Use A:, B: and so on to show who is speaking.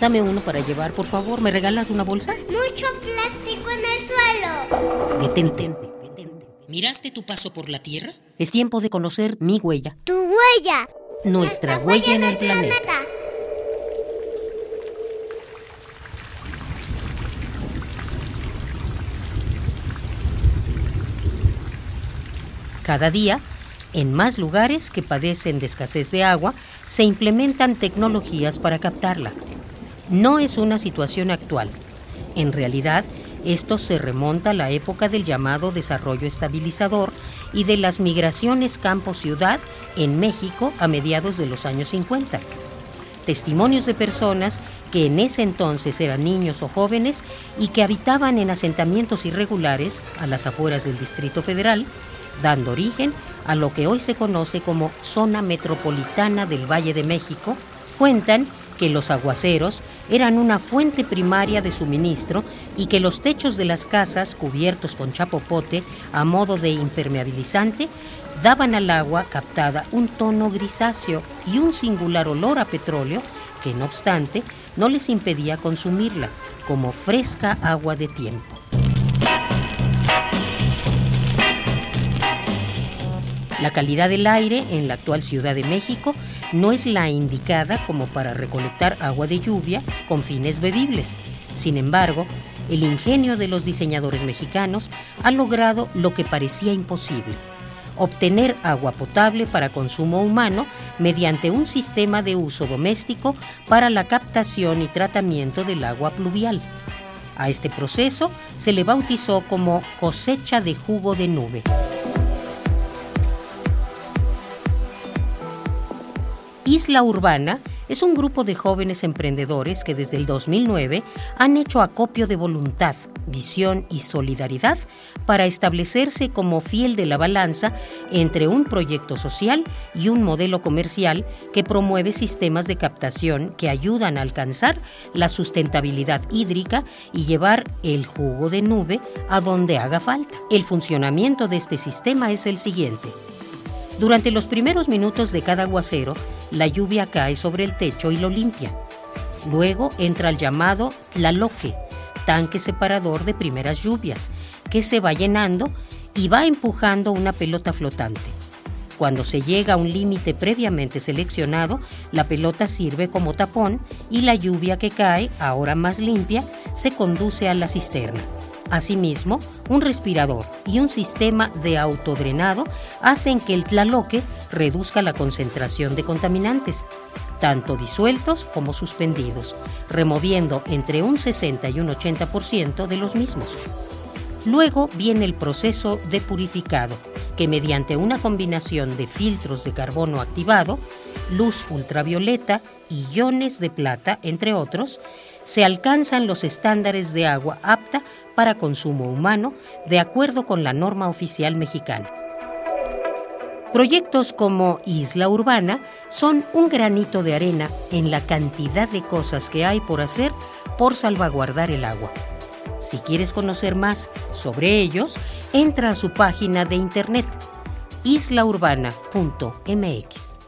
A: Dame uno para llevar, por favor. ¿Me regalas una bolsa?
B: Mucho plástico en el suelo.
A: Detente, detente. ¿Miraste tu paso por la Tierra? Es tiempo de conocer mi huella.
B: Tu huella.
A: Nuestra huella en el planeta. Cada día, en más lugares que padecen de escasez de agua, se implementan tecnologías para captarla. No es una situación actual. En realidad, esto se remonta a la época del llamado desarrollo estabilizador y de las migraciones campo-ciudad en México a mediados de los años 50. Testimonios de personas que en ese entonces eran niños o jóvenes y que habitaban en asentamientos irregulares a las afueras del Distrito Federal, dando origen a lo que hoy se conoce como Zona Metropolitana del Valle de México, cuentan que los aguaceros eran una fuente primaria de suministro y que los techos de las casas cubiertos con chapopote a modo de impermeabilizante daban al agua captada un tono grisáceo y un singular olor a petróleo que no obstante no les impedía consumirla como fresca agua de tiempo. La calidad del aire en la actual Ciudad de México no es la indicada como para recolectar agua de lluvia con fines bebibles. Sin embargo, el ingenio de los diseñadores mexicanos ha logrado lo que parecía imposible, obtener agua potable para consumo humano mediante un sistema de uso doméstico para la captación y tratamiento del agua pluvial. A este proceso se le bautizó como cosecha de jugo de nube. Isla Urbana es un grupo de jóvenes emprendedores que desde el 2009 han hecho acopio de voluntad, visión y solidaridad para establecerse como fiel de la balanza entre un proyecto social y un modelo comercial que promueve sistemas de captación que ayudan a alcanzar la sustentabilidad hídrica y llevar el jugo de nube a donde haga falta. El funcionamiento de este sistema es el siguiente. Durante los primeros minutos de cada aguacero, la lluvia cae sobre el techo y lo limpia. Luego entra el llamado tlaloque, tanque separador de primeras lluvias, que se va llenando y va empujando una pelota flotante. Cuando se llega a un límite previamente seleccionado, la pelota sirve como tapón y la lluvia que cae, ahora más limpia, se conduce a la cisterna. Asimismo, un respirador y un sistema de autodrenado hacen que el tlaloque reduzca la concentración de contaminantes, tanto disueltos como suspendidos, removiendo entre un 60 y un 80% de los mismos. Luego viene el proceso de purificado, que mediante una combinación de filtros de carbono activado, luz ultravioleta y iones de plata, entre otros, se alcanzan los estándares de agua apta para consumo humano de acuerdo con la norma oficial mexicana. Proyectos como Isla Urbana son un granito de arena en la cantidad de cosas que hay por hacer por salvaguardar el agua. Si quieres conocer más sobre ellos, entra a su página de internet islaurbana.mx.